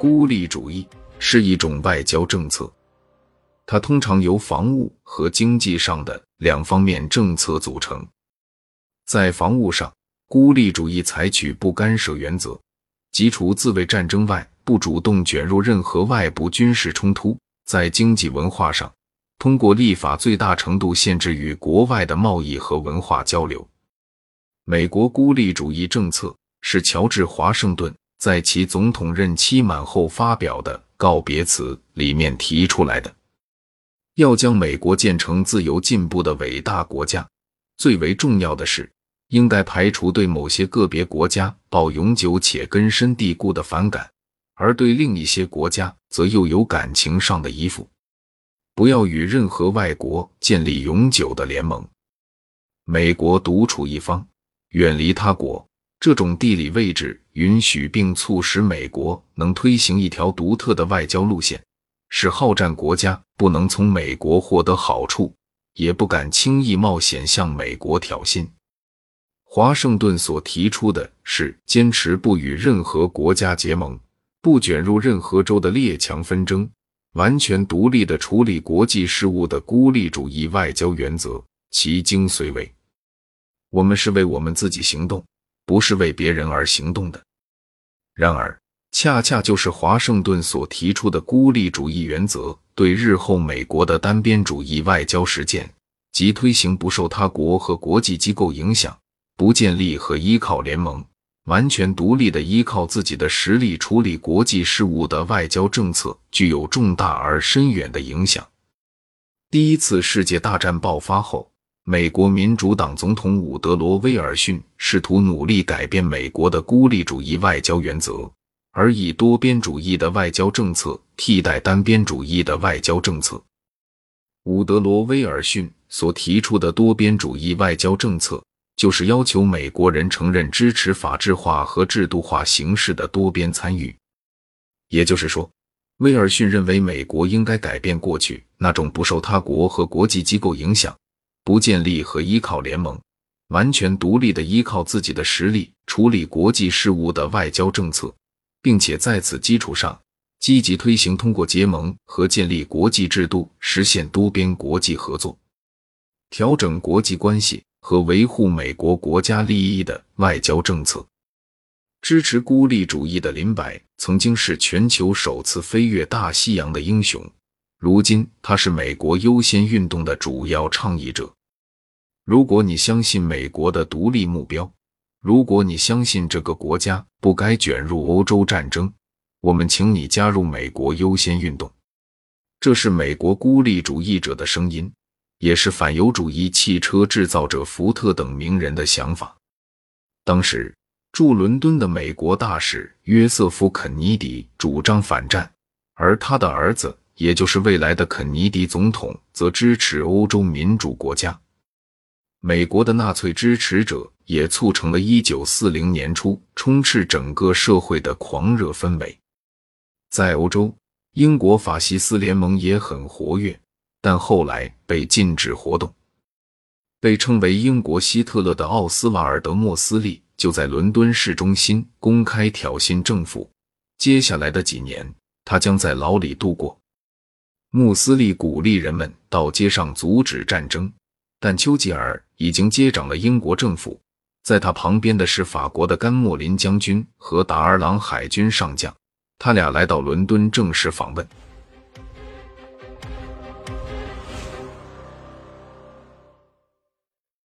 孤立主义是一种外交政策，它通常由防务和经济上的两方面政策组成。在防务上，孤立主义采取不干涉原则，即除自卫战争外，不主动卷入任何外部军事冲突；在经济文化上，通过立法最大程度限制与国外的贸易和文化交流。美国孤立主义政策是乔治·华盛顿。在其总统任期满后发表的告别词里面提出来的，要将美国建成自由进步的伟大国家。最为重要的是，应该排除对某些个别国家抱永久且根深蒂固的反感，而对另一些国家则又有感情上的依附。不要与任何外国建立永久的联盟。美国独处一方，远离他国。这种地理位置允许并促使美国能推行一条独特的外交路线，使好战国家不能从美国获得好处，也不敢轻易冒险向美国挑衅。华盛顿所提出的是坚持不与任何国家结盟，不卷入任何州的列强纷争，完全独立的处理国际事务的孤立主义外交原则。其精髓为：我们是为我们自己行动。不是为别人而行动的。然而，恰恰就是华盛顿所提出的孤立主义原则，对日后美国的单边主义外交实践及推行不受他国和国际机构影响、不建立和依靠联盟、完全独立的依靠自己的实力处理国际事务的外交政策，具有重大而深远的影响。第一次世界大战爆发后。美国民主党总统伍德罗·威尔逊试图努力改变美国的孤立主义外交原则，而以多边主义的外交政策替代单边主义的外交政策。伍德罗·威尔逊所提出的多边主义外交政策，就是要求美国人承认支持法治化和制度化形式的多边参与。也就是说，威尔逊认为美国应该改变过去那种不受他国和国际机构影响。不建立和依靠联盟，完全独立的依靠自己的实力处理国际事务的外交政策，并且在此基础上积极推行通过结盟和建立国际制度实现多边国际合作、调整国际关系和维护美国国家利益的外交政策。支持孤立主义的林白曾经是全球首次飞越大西洋的英雄。如今，他是美国优先运动的主要倡议者。如果你相信美国的独立目标，如果你相信这个国家不该卷入欧洲战争，我们请你加入美国优先运动。这是美国孤立主义者的声音，也是反犹主义汽车制造者福特等名人的想法。当时驻伦敦的美国大使约瑟夫·肯尼迪主张反战，而他的儿子。也就是未来的肯尼迪总统则支持欧洲民主国家，美国的纳粹支持者也促成了1940年初充斥整个社会的狂热氛围。在欧洲，英国法西斯联盟也很活跃，但后来被禁止活动。被称为英国希特勒的奥斯瓦尔德·莫斯利就在伦敦市中心公开挑衅政府。接下来的几年，他将在牢里度过。穆斯利鼓励人们到街上阻止战争，但丘吉尔已经接掌了英国政府。在他旁边的是法国的甘莫林将军和达尔朗海军上将，他俩来到伦敦正式访问。